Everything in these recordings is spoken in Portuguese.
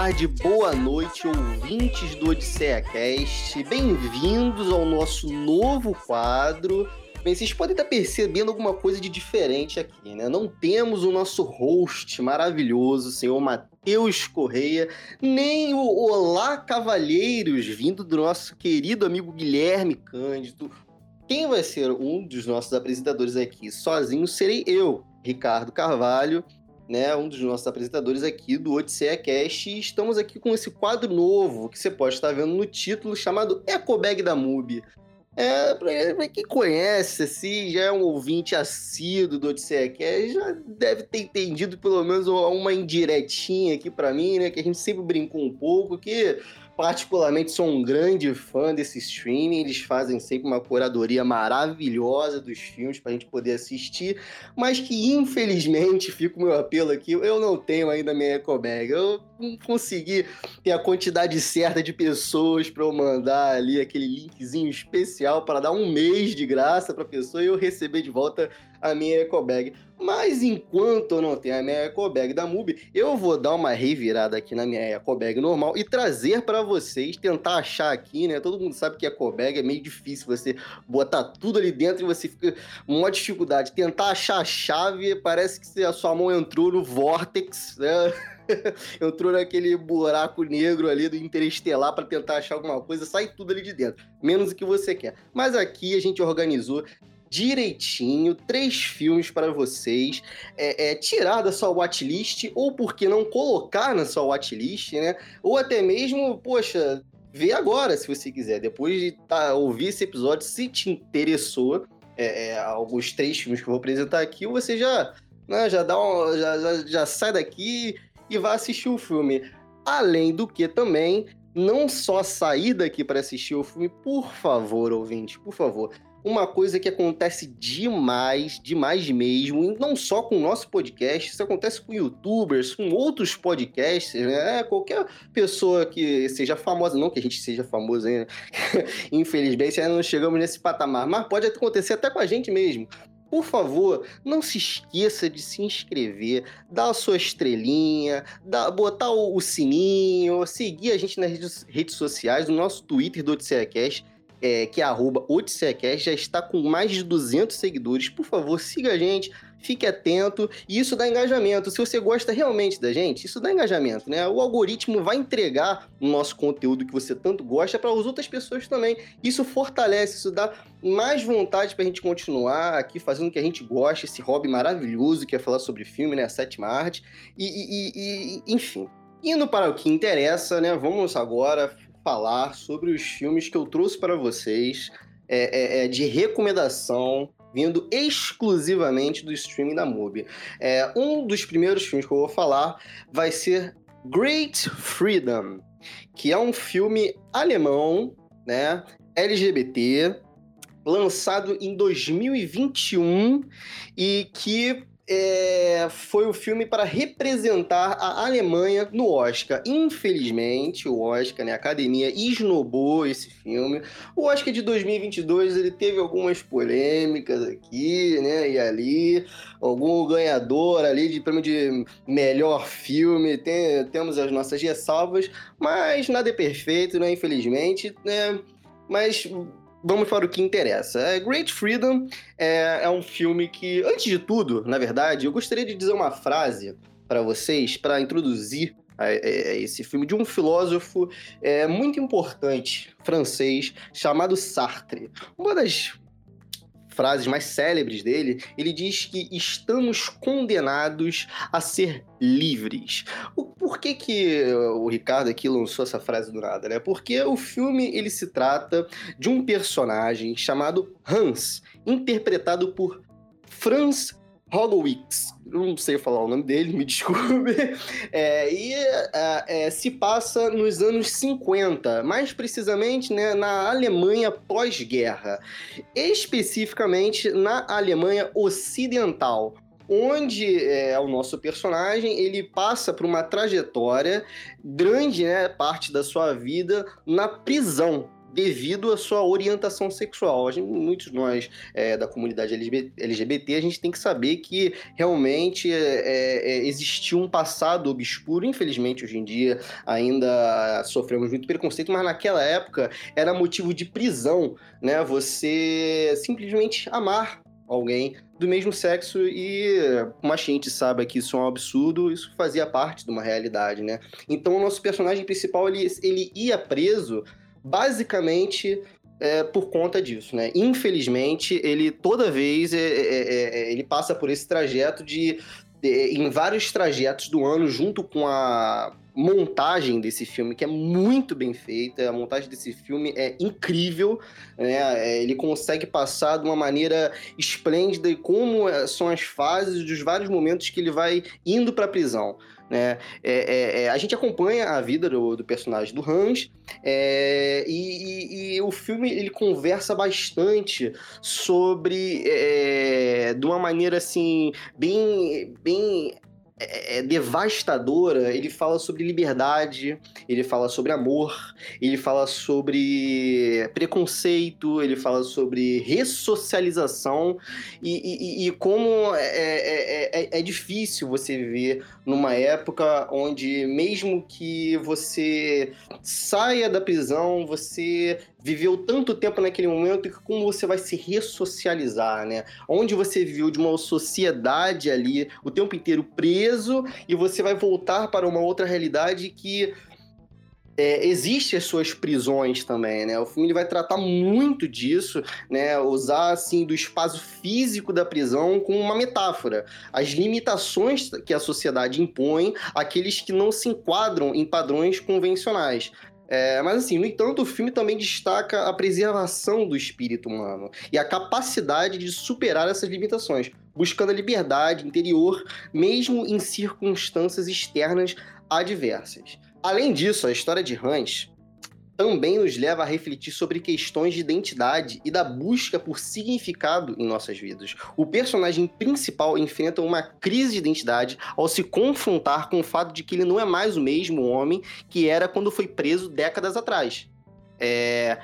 tarde, boa noite, ouvintes do Odisseia Cast. Bem-vindos ao nosso novo quadro. Bem, vocês podem estar percebendo alguma coisa de diferente aqui, né? Não temos o nosso host maravilhoso, o senhor Matheus Correia, nem o Olá Cavalheiros, vindo do nosso querido amigo Guilherme Cândido. Quem vai ser um dos nossos apresentadores aqui sozinho serei eu, Ricardo Carvalho né, um dos nossos apresentadores aqui do Odisseia Cast, e estamos aqui com esse quadro novo que você pode estar vendo no título chamado Ecobag da MUBI. É, pra, quem conhece, assim, já é um ouvinte assíduo do Odisseia Cast, já deve ter entendido pelo menos uma indiretinha aqui para mim, né, que a gente sempre brincou um pouco, que particularmente sou um grande fã desse streaming. Eles fazem sempre uma curadoria maravilhosa dos filmes para a gente poder assistir, mas que infelizmente, fica o meu apelo aqui, eu não tenho ainda minha ecobag. Eu não consegui ter a quantidade certa de pessoas para eu mandar ali aquele linkzinho especial para dar um mês de graça para pessoa e eu receber de volta a minha ecobag. Mas enquanto eu não tenho a minha ecobag da MUBI, eu vou dar uma revirada aqui na minha ecobag normal e trazer para vocês, tentar achar aqui, né? Todo mundo sabe que ecobag é meio difícil você botar tudo ali dentro e você fica uma dificuldade. Tentar achar a chave, parece que a sua mão entrou no vortex, né? entrou naquele buraco negro ali do interestelar para tentar achar alguma coisa, sai tudo ali de dentro, menos o que você quer. Mas aqui a gente organizou direitinho, três filmes para vocês é, é, tirar da sua watchlist, ou por que não colocar na sua watchlist, né? Ou até mesmo, poxa, ver agora, se você quiser. Depois de tá, ouvir esse episódio, se te interessou, é, é, alguns três filmes que eu vou apresentar aqui, você já, né, já, dá um, já, já, já sai daqui e vai assistir o filme. Além do que também, não só sair daqui para assistir o filme, por favor, ouvinte, por favor uma coisa que acontece demais, demais mesmo, e não só com o nosso podcast, isso acontece com youtubers, com outros podcasts, né? Qualquer pessoa que seja famosa, não que a gente seja famoso ainda, infelizmente ainda não chegamos nesse patamar, mas pode acontecer até com a gente mesmo. Por favor, não se esqueça de se inscrever, dar a sua estrelinha, dar, botar o, o sininho, seguir a gente nas redes, redes sociais, no nosso Twitter do OdisseaCast é, que é arroba já está com mais de 200 seguidores. Por favor, siga a gente, fique atento. E isso dá engajamento. Se você gosta realmente da gente, isso dá engajamento, né? O algoritmo vai entregar o nosso conteúdo que você tanto gosta para as outras pessoas também. Isso fortalece, isso dá mais vontade para a gente continuar aqui fazendo o que a gente gosta, esse hobby maravilhoso que é falar sobre filme, né? A sétima arte. E, e, e enfim. Indo para o que interessa, né? Vamos agora falar sobre os filmes que eu trouxe para vocês é, é, é, de recomendação vindo exclusivamente do streaming da MUBI. É, um dos primeiros filmes que eu vou falar vai ser Great Freedom, que é um filme alemão, né, LGBT, lançado em 2021 e que é, foi o filme para representar a Alemanha no Oscar. Infelizmente, o Oscar, né, a academia esnobou esse filme. O Oscar de 2022 ele teve algumas polêmicas aqui, né, e ali. Algum ganhador ali de prêmio de melhor filme. Tem, temos as nossas ressalvas, mas nada é perfeito, né, infelizmente, né. Mas vamos para o que interessa. É, Great Freedom é, é, um filme que, antes de tudo, na verdade, eu gostaria de dizer uma frase para vocês, para introduzir a, a, esse filme, de um filósofo é, muito importante francês chamado Sartre. Uma das frases mais célebres dele, ele diz que estamos condenados a ser livres. O, por que, que o Ricardo aqui lançou essa frase do nada, né? Porque o filme ele se trata de um personagem chamado Hans, interpretado por Franz Holowitz, não sei falar o nome dele, me desculpe, é, e é, é, se passa nos anos 50, mais precisamente né, na Alemanha pós-guerra, especificamente na Alemanha ocidental, onde é, o nosso personagem ele passa por uma trajetória grande, né, parte da sua vida na prisão devido à sua orientação sexual. Gente, muitos de nós é, da comunidade LGBT, a gente tem que saber que realmente é, é, é, existiu um passado obscuro. Infelizmente, hoje em dia ainda sofremos muito preconceito, mas naquela época era motivo de prisão, né? Você simplesmente amar alguém do mesmo sexo e como a gente sabe que isso é um absurdo, isso fazia parte de uma realidade, né? Então o nosso personagem principal ele, ele ia preso basicamente é, por conta disso, né? Infelizmente, ele toda vez é, é, é, é ele passa por esse trajeto de, de, em vários trajetos do ano, junto com a montagem desse filme, que é muito bem feita. A montagem desse filme é incrível, né? É, ele consegue passar de uma maneira esplêndida como são as fases dos vários momentos que ele vai indo para a prisão. Né? É, é, é, a gente acompanha a vida do, do personagem do Hans é, e, e, e, o filme ele conversa bastante sobre é, de uma maneira assim bem, bem é, é, devastadora, ele fala sobre liberdade, ele fala sobre amor, ele fala sobre preconceito, ele fala sobre ressocialização e, e, e como é, é, é, é, difícil você viver numa época onde, mesmo que você saia da prisão, você viveu tanto tempo naquele momento que como você vai se ressocializar, né? Onde você viveu de uma sociedade ali o tempo inteiro preso e você vai voltar para uma outra realidade que é, existe as suas prisões também, né? O filme ele vai tratar muito disso, né? Usar assim do espaço físico da prisão como uma metáfora, as limitações que a sociedade impõe àqueles que não se enquadram em padrões convencionais. É, mas assim, no entanto, o filme também destaca a preservação do espírito humano e a capacidade de superar essas limitações, buscando a liberdade interior, mesmo em circunstâncias externas adversas. Além disso, a história de Hans também nos leva a refletir sobre questões de identidade e da busca por significado em nossas vidas. O personagem principal enfrenta uma crise de identidade ao se confrontar com o fato de que ele não é mais o mesmo homem que era quando foi preso décadas atrás. É...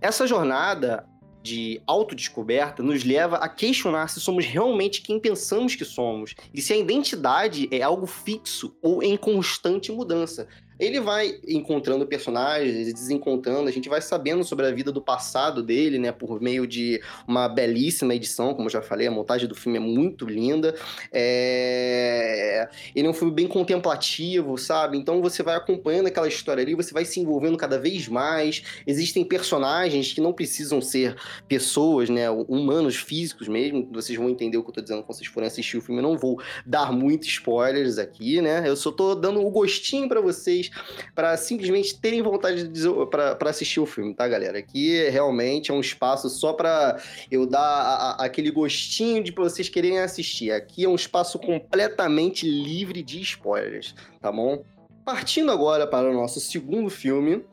Essa jornada de autodescoberta nos leva a questionar se somos realmente quem pensamos que somos e se a identidade é algo fixo ou em constante mudança ele vai encontrando personagens, desencontrando, a gente vai sabendo sobre a vida do passado dele, né, por meio de uma belíssima edição, como eu já falei, a montagem do filme é muito linda. É... Ele é um filme bem contemplativo, sabe? Então você vai acompanhando aquela história ali, você vai se envolvendo cada vez mais. Existem personagens que não precisam ser pessoas, né, humanos físicos mesmo. Vocês vão entender o que eu tô dizendo quando vocês forem assistir o filme. Eu não vou dar muitos spoilers aqui, né? Eu só tô dando o gostinho para vocês para simplesmente terem vontade de para assistir o filme, tá, galera? Aqui realmente é um espaço só para eu dar a, a, aquele gostinho de vocês quererem assistir. Aqui é um espaço completamente livre de spoilers, tá bom? Partindo agora para o nosso segundo filme,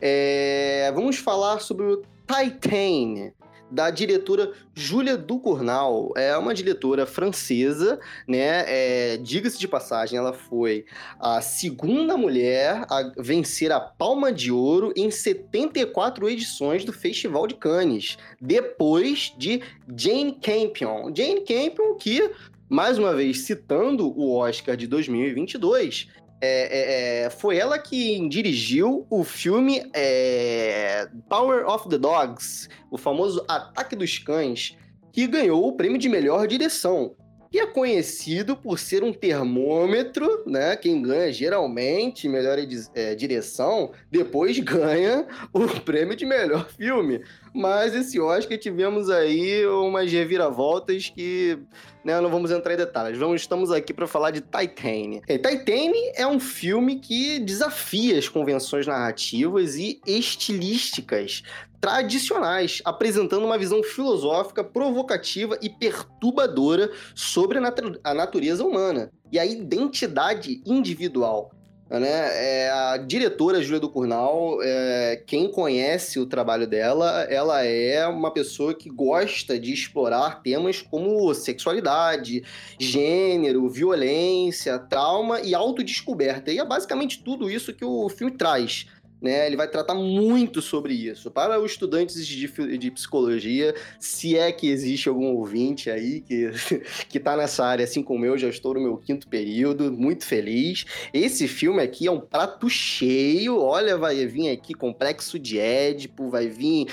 é... vamos falar sobre o Titan, da diretora Júlia Ducournau. É uma diretora francesa, né? É, Diga-se de passagem, ela foi a segunda mulher a vencer a Palma de Ouro em 74 edições do Festival de Cannes, depois de Jane Campion. Jane Campion que mais uma vez citando o Oscar de 2022, é, é, é, foi ela que dirigiu o filme é, Power of the Dogs, o famoso Ataque dos Cães, que ganhou o prêmio de melhor direção. E é conhecido por ser um termômetro, né? Quem ganha geralmente melhor é, direção, depois ganha o prêmio de melhor filme. Mas esse Oscar tivemos aí umas reviravoltas que né, não vamos entrar em detalhes. Vamos, estamos aqui para falar de Titane. É, Titane é um filme que desafia as convenções narrativas e estilísticas tradicionais, apresentando uma visão filosófica provocativa e perturbadora sobre a, natu a natureza humana e a identidade individual. Né? É, a diretora Júlia do Curnal, é, quem conhece o trabalho dela, ela é uma pessoa que gosta de explorar temas como sexualidade, gênero, violência, trauma e autodescoberta. E é basicamente tudo isso que o filme traz né? Ele vai tratar muito sobre isso. Para os estudantes de, de psicologia, se é que existe algum ouvinte aí que, que tá nessa área, assim como eu, já estou no meu quinto período, muito feliz. Esse filme aqui é um prato cheio, olha, vai vir aqui complexo de Édipo, vai vir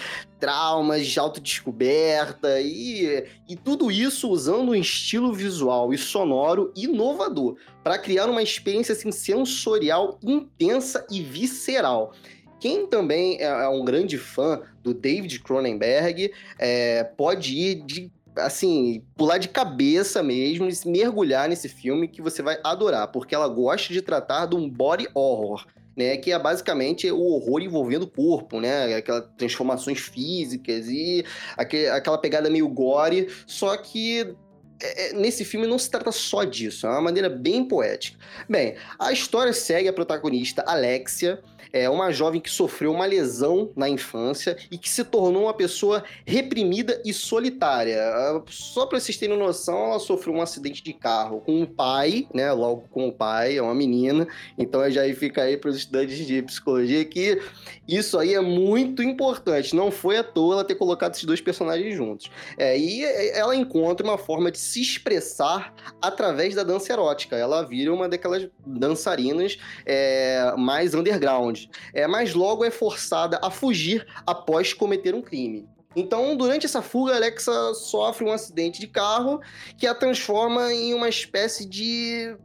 traumas de autodescoberta e, e tudo isso usando um estilo visual e sonoro inovador para criar uma experiência assim, sensorial intensa e visceral. Quem também é, é um grande fã do David Cronenberg é, pode ir de assim, pular de cabeça mesmo e mergulhar nesse filme que você vai adorar, porque ela gosta de tratar de um body horror né? Que é basicamente o horror envolvendo o corpo, né? Aquelas transformações físicas e aquele, aquela pegada meio gore, só que é, é, nesse filme não se trata só disso, é uma maneira bem poética. Bem, a história segue a protagonista Alexia, é uma jovem que sofreu uma lesão na infância e que se tornou uma pessoa reprimida e solitária. Ah, só para vocês terem noção, ela sofreu um acidente de carro com o pai, né? Logo com o pai, é uma menina. Então já fica aí para os estudantes de psicologia que isso aí é muito importante. Não foi à toa ela ter colocado esses dois personagens juntos. É, e ela encontra uma forma de se expressar através da dança erótica. Ela vira uma daquelas dançarinas é, mais underground. É, mas logo é forçada a fugir após cometer um crime. Então, durante essa fuga, Alexa sofre um acidente de carro que a transforma em uma espécie de.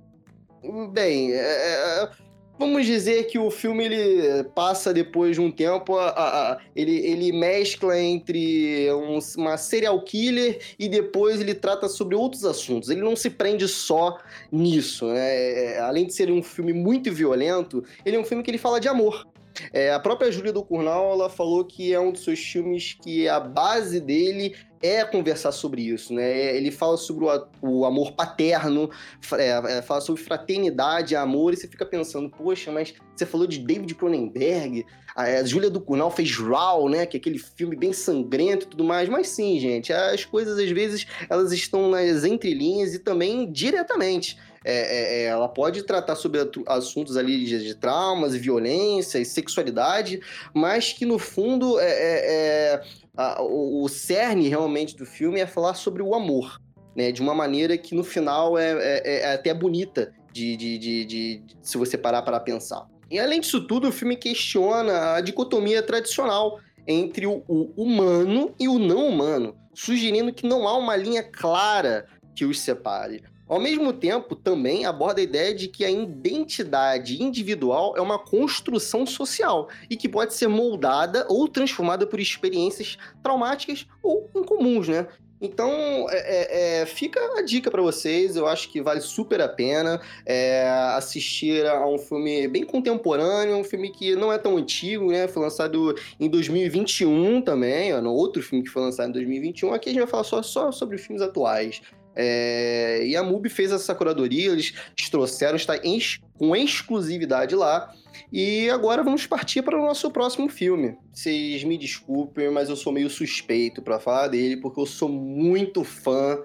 Bem, é, é vamos dizer que o filme ele passa depois de um tempo, a, a, ele, ele mescla entre um, uma serial killer e depois ele trata sobre outros assuntos. Ele não se prende só nisso. Né? É, além de ser um filme muito violento, ele é um filme que ele fala de amor. É, a própria Júlia do Curnal ela falou que é um dos seus filmes que a base dele é conversar sobre isso, né? Ele fala sobre o, o amor paterno, é, é, fala sobre fraternidade, amor, e você fica pensando, poxa, mas você falou de David Cronenberg, a, Júlia do Cunal fez Raw, né? Que é aquele filme bem sangrento e tudo mais, mas sim, gente, as coisas às vezes elas estão nas entrelinhas e também diretamente. É, é, é ela pode tratar sobre assuntos ali de, de traumas, violência e sexualidade, mas que no fundo é, é, é a, o, o cerne realmente do filme é falar sobre o amor, né? De uma maneira que no final é, é, é até bonita de, de, de, de, se você parar para pensar. E além disso tudo, o filme questiona a dicotomia tradicional entre o, o humano e o não humano, sugerindo que não há uma linha clara que os separe. Ao mesmo tempo, também aborda a ideia de que a identidade individual é uma construção social e que pode ser moldada ou transformada por experiências traumáticas ou incomuns, né? Então, é, é, é fica a dica para vocês. Eu acho que vale super a pena é, assistir a um filme bem contemporâneo, um filme que não é tão antigo, né? Foi lançado em 2021 também, ó, outro filme que foi lançado em 2021. Aqui a gente vai falar só, só sobre filmes atuais. É, e a MUBI fez essa curadoria, eles trouxeram, está em, com exclusividade lá. E agora vamos partir para o nosso próximo filme. Vocês me desculpem, mas eu sou meio suspeito para falar dele, porque eu sou muito fã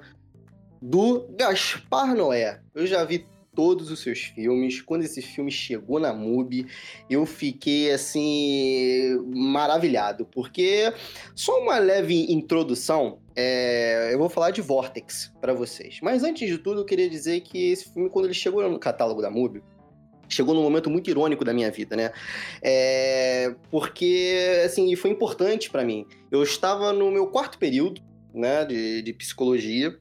do Gaspar Noé. Eu já vi todos os seus filmes. Quando esse filme chegou na MUBI, eu fiquei assim maravilhado, porque só uma leve introdução. É, eu vou falar de Vortex para vocês. Mas antes de tudo, eu queria dizer que esse filme, quando ele chegou no catálogo da MUBI, chegou num momento muito irônico da minha vida, né? É, porque, assim, foi importante para mim. Eu estava no meu quarto período, né, de, de psicologia,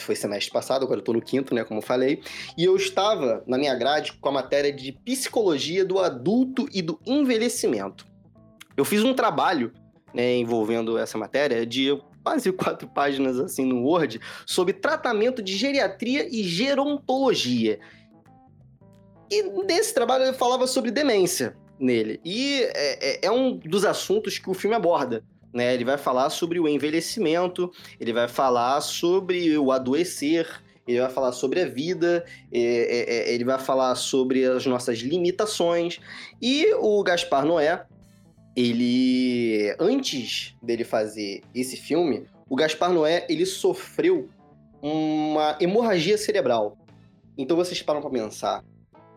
foi semestre passado, agora eu tô no quinto, né, como eu falei, e eu estava na minha grade com a matéria de psicologia do adulto e do envelhecimento. Eu fiz um trabalho, né, envolvendo essa matéria de quase quatro páginas assim no Word sobre tratamento de geriatria e gerontologia. E nesse trabalho eu falava sobre demência nele. E é, é, é um dos assuntos que o filme aborda. Né? Ele vai falar sobre o envelhecimento, ele vai falar sobre o adoecer, ele vai falar sobre a vida, é, é, ele vai falar sobre as nossas limitações. E o Gaspar Noé, ele, antes dele fazer esse filme, o Gaspar Noé, ele sofreu uma hemorragia cerebral. Então vocês param para pensar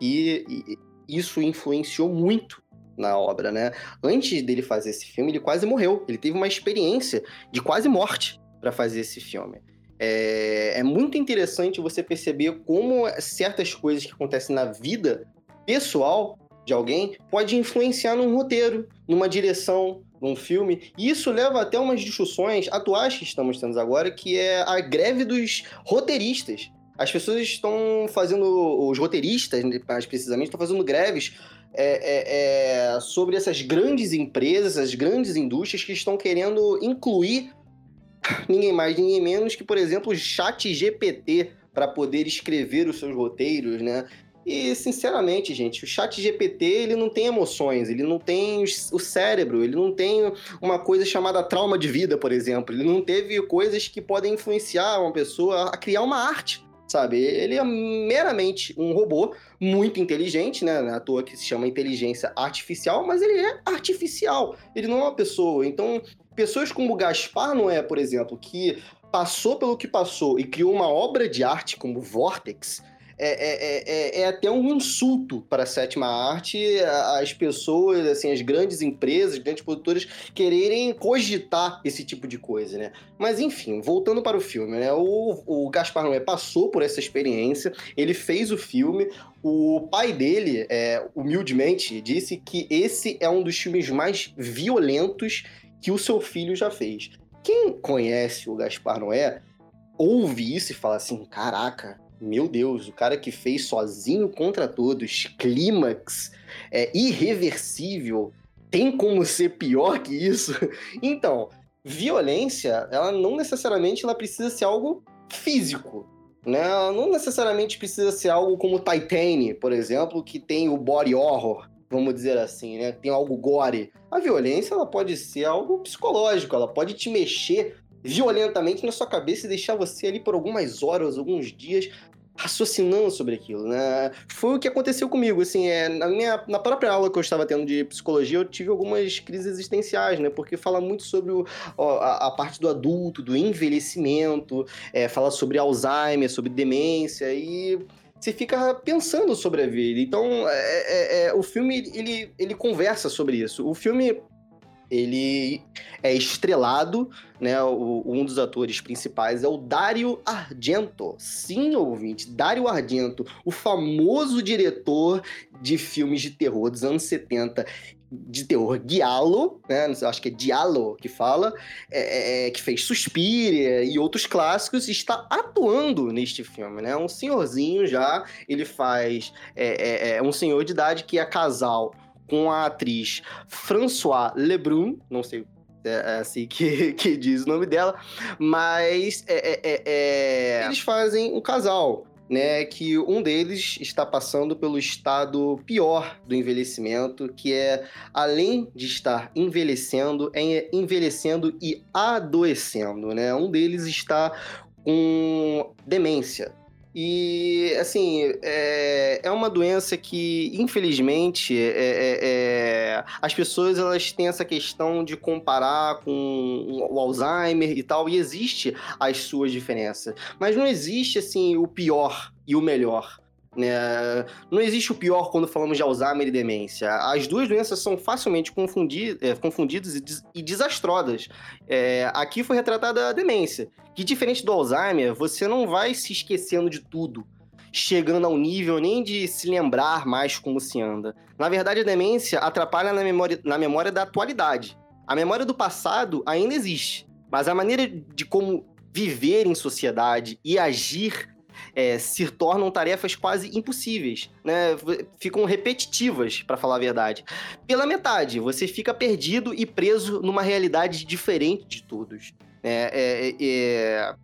e, e isso influenciou muito na obra, né? Antes dele fazer esse filme, ele quase morreu. Ele teve uma experiência de quase morte para fazer esse filme. É, é, muito interessante você perceber como certas coisas que acontecem na vida pessoal de alguém pode influenciar num roteiro, numa direção, num filme. E isso leva até umas discussões atuais que estamos tendo agora, que é a greve dos roteiristas. As pessoas estão fazendo, os roteiristas, mais precisamente, estão fazendo greves é, é, é, sobre essas grandes empresas, as grandes indústrias que estão querendo incluir ninguém mais, ninguém menos que, por exemplo, o chat GPT para poder escrever os seus roteiros, né? E, sinceramente, gente, o chat GPT, ele não tem emoções, ele não tem o cérebro, ele não tem uma coisa chamada trauma de vida, por exemplo. Ele não teve coisas que podem influenciar uma pessoa a criar uma arte, sabe? Ele é meramente um robô muito inteligente, né? À toa que se chama inteligência artificial, mas ele é artificial, ele não é uma pessoa. Então, pessoas como o Gaspar Noé, por exemplo, que passou pelo que passou e criou uma obra de arte como Vortex, é, é, é, é, até um insulto para a sétima arte as pessoas, assim, as grandes empresas, grandes produtoras quererem cogitar esse tipo de coisa, né? Mas enfim, voltando para o filme, né? O, o Gaspar Noé passou por essa experiência, ele fez o filme, o pai dele, é, humildemente, disse que esse é um dos filmes mais violentos que o seu filho já fez. Quem conhece o Gaspar Noé ouve isso e fala assim: caraca, meu Deus, o cara que fez sozinho contra todos, clímax, é irreversível, tem como ser pior que isso? Então, violência, ela não necessariamente ela precisa ser algo físico, né? Ela não necessariamente precisa ser algo como Titane, por exemplo, que tem o body horror, vamos dizer assim, né? Tem algo gore. A violência, ela pode ser algo psicológico, ela pode te mexer violentamente na sua cabeça e deixar você ali por algumas horas, alguns dias, raciocinando sobre aquilo, né? Foi o que aconteceu comigo, assim, é, na minha na própria aula que eu estava tendo de psicologia, eu tive algumas crises existenciais, né? Porque fala muito sobre o, a, a, parte do adulto, do envelhecimento, é, fala sobre Alzheimer, sobre demência e você fica pensando sobre a vida. Então, é, é, é, o filme ele, ele conversa sobre isso. O filme ele é estrelado, né? O, um dos atores principais é o Dario Argento. Sim, ouvinte, Dario Argento, o famoso diretor de filmes de terror dos anos 70 de terror Giallo, né? Acho que é Diallo que fala, é, é, que fez Suspiria e outros clássicos, está atuando neste filme, né? Um senhorzinho já, ele faz é, é, é um senhor de idade que é casal com a atriz François Lebrun, não sei é, é assim que, que diz o nome dela, mas é, é, é, é, eles fazem um casal, né? Que um deles está passando pelo estado pior do envelhecimento, que é além de estar envelhecendo, é envelhecendo e adoecendo, né? Um deles está com demência, e, assim, é, é uma doença que, infelizmente, é, é, é, as pessoas elas têm essa questão de comparar com o Alzheimer e tal, e existe as suas diferenças. Mas não existe, assim, o pior e o melhor. Né? Não existe o pior quando falamos de Alzheimer e demência. As duas doenças são facilmente é, confundidas e, e desastrosas. É, aqui foi retratada a demência, que diferente do Alzheimer, você não vai se esquecendo de tudo, chegando ao nível nem de se lembrar mais como se anda. Na verdade, a demência atrapalha na memória, na memória da atualidade. A memória do passado ainda existe, mas a maneira de como viver em sociedade e agir é, se tornam tarefas quase impossíveis, né? Ficam repetitivas, para falar a verdade. Pela metade, você fica perdido e preso numa realidade diferente de todos. É, é, é,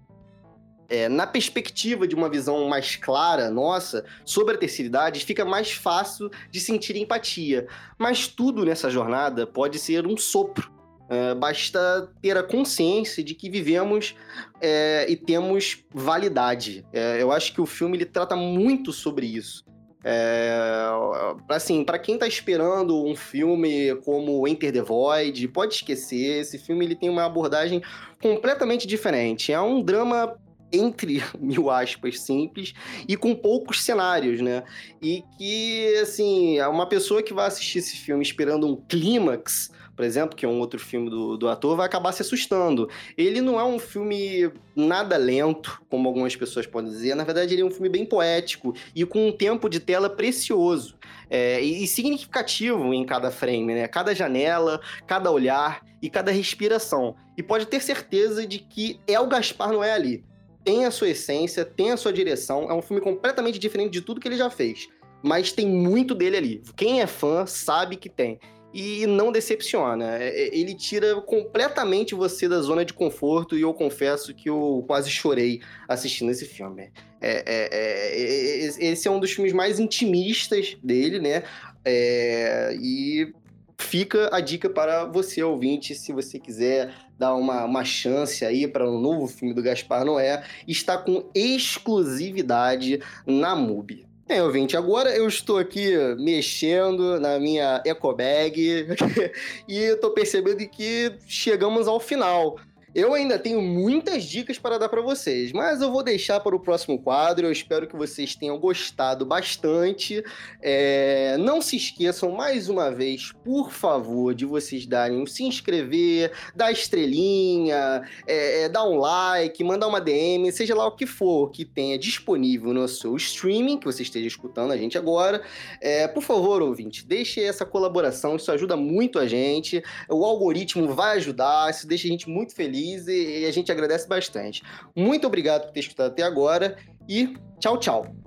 é, na perspectiva de uma visão mais clara nossa sobre a terceira idade, fica mais fácil de sentir empatia. Mas tudo nessa jornada pode ser um sopro é, basta ter a consciência de que vivemos é, e temos validade. É, eu acho que o filme ele trata muito sobre isso. É, assim, para quem tá esperando um filme como Enter the Void, pode esquecer. Esse filme ele tem uma abordagem completamente diferente. É um drama entre mil aspas, simples e com poucos cenários, né? E que, assim, uma pessoa que vai assistir esse filme esperando um clímax, por exemplo, que é um outro filme do, do ator, vai acabar se assustando. Ele não é um filme nada lento, como algumas pessoas podem dizer. Na verdade, ele é um filme bem poético e com um tempo de tela precioso é, e significativo em cada frame, né? Cada janela, cada olhar e cada respiração. E pode ter certeza de que é o Gaspar não é ali tem a sua essência, tem a sua direção. É um filme completamente diferente de tudo que ele já fez. Mas tem muito dele ali. Quem é fã sabe que tem. E não decepciona. É, é, ele tira completamente você da zona de conforto e eu confesso que eu quase chorei assistindo esse filme. É, é, é, esse é um dos filmes mais intimistas dele, né? É, e fica a dica para você, ouvinte, se você quiser dar uma, uma chance aí para um novo filme do Gaspar Noé, está com exclusividade na MUBI. É, ouvinte, agora eu estou aqui mexendo na minha eco bag e estou percebendo que chegamos ao final. Eu ainda tenho muitas dicas para dar para vocês, mas eu vou deixar para o próximo quadro. Eu espero que vocês tenham gostado bastante. É... Não se esqueçam, mais uma vez, por favor, de vocês darem se inscrever, dar estrelinha, é, é, dar um like, mandar uma DM, seja lá o que for que tenha disponível no seu streaming, que você esteja escutando a gente agora. É, por favor, ouvinte, deixe essa colaboração, isso ajuda muito a gente. O algoritmo vai ajudar, isso deixa a gente muito feliz feliz e, a gente agradece bastante. Muito obrigado por ter escutado até agora e tchau, tchau.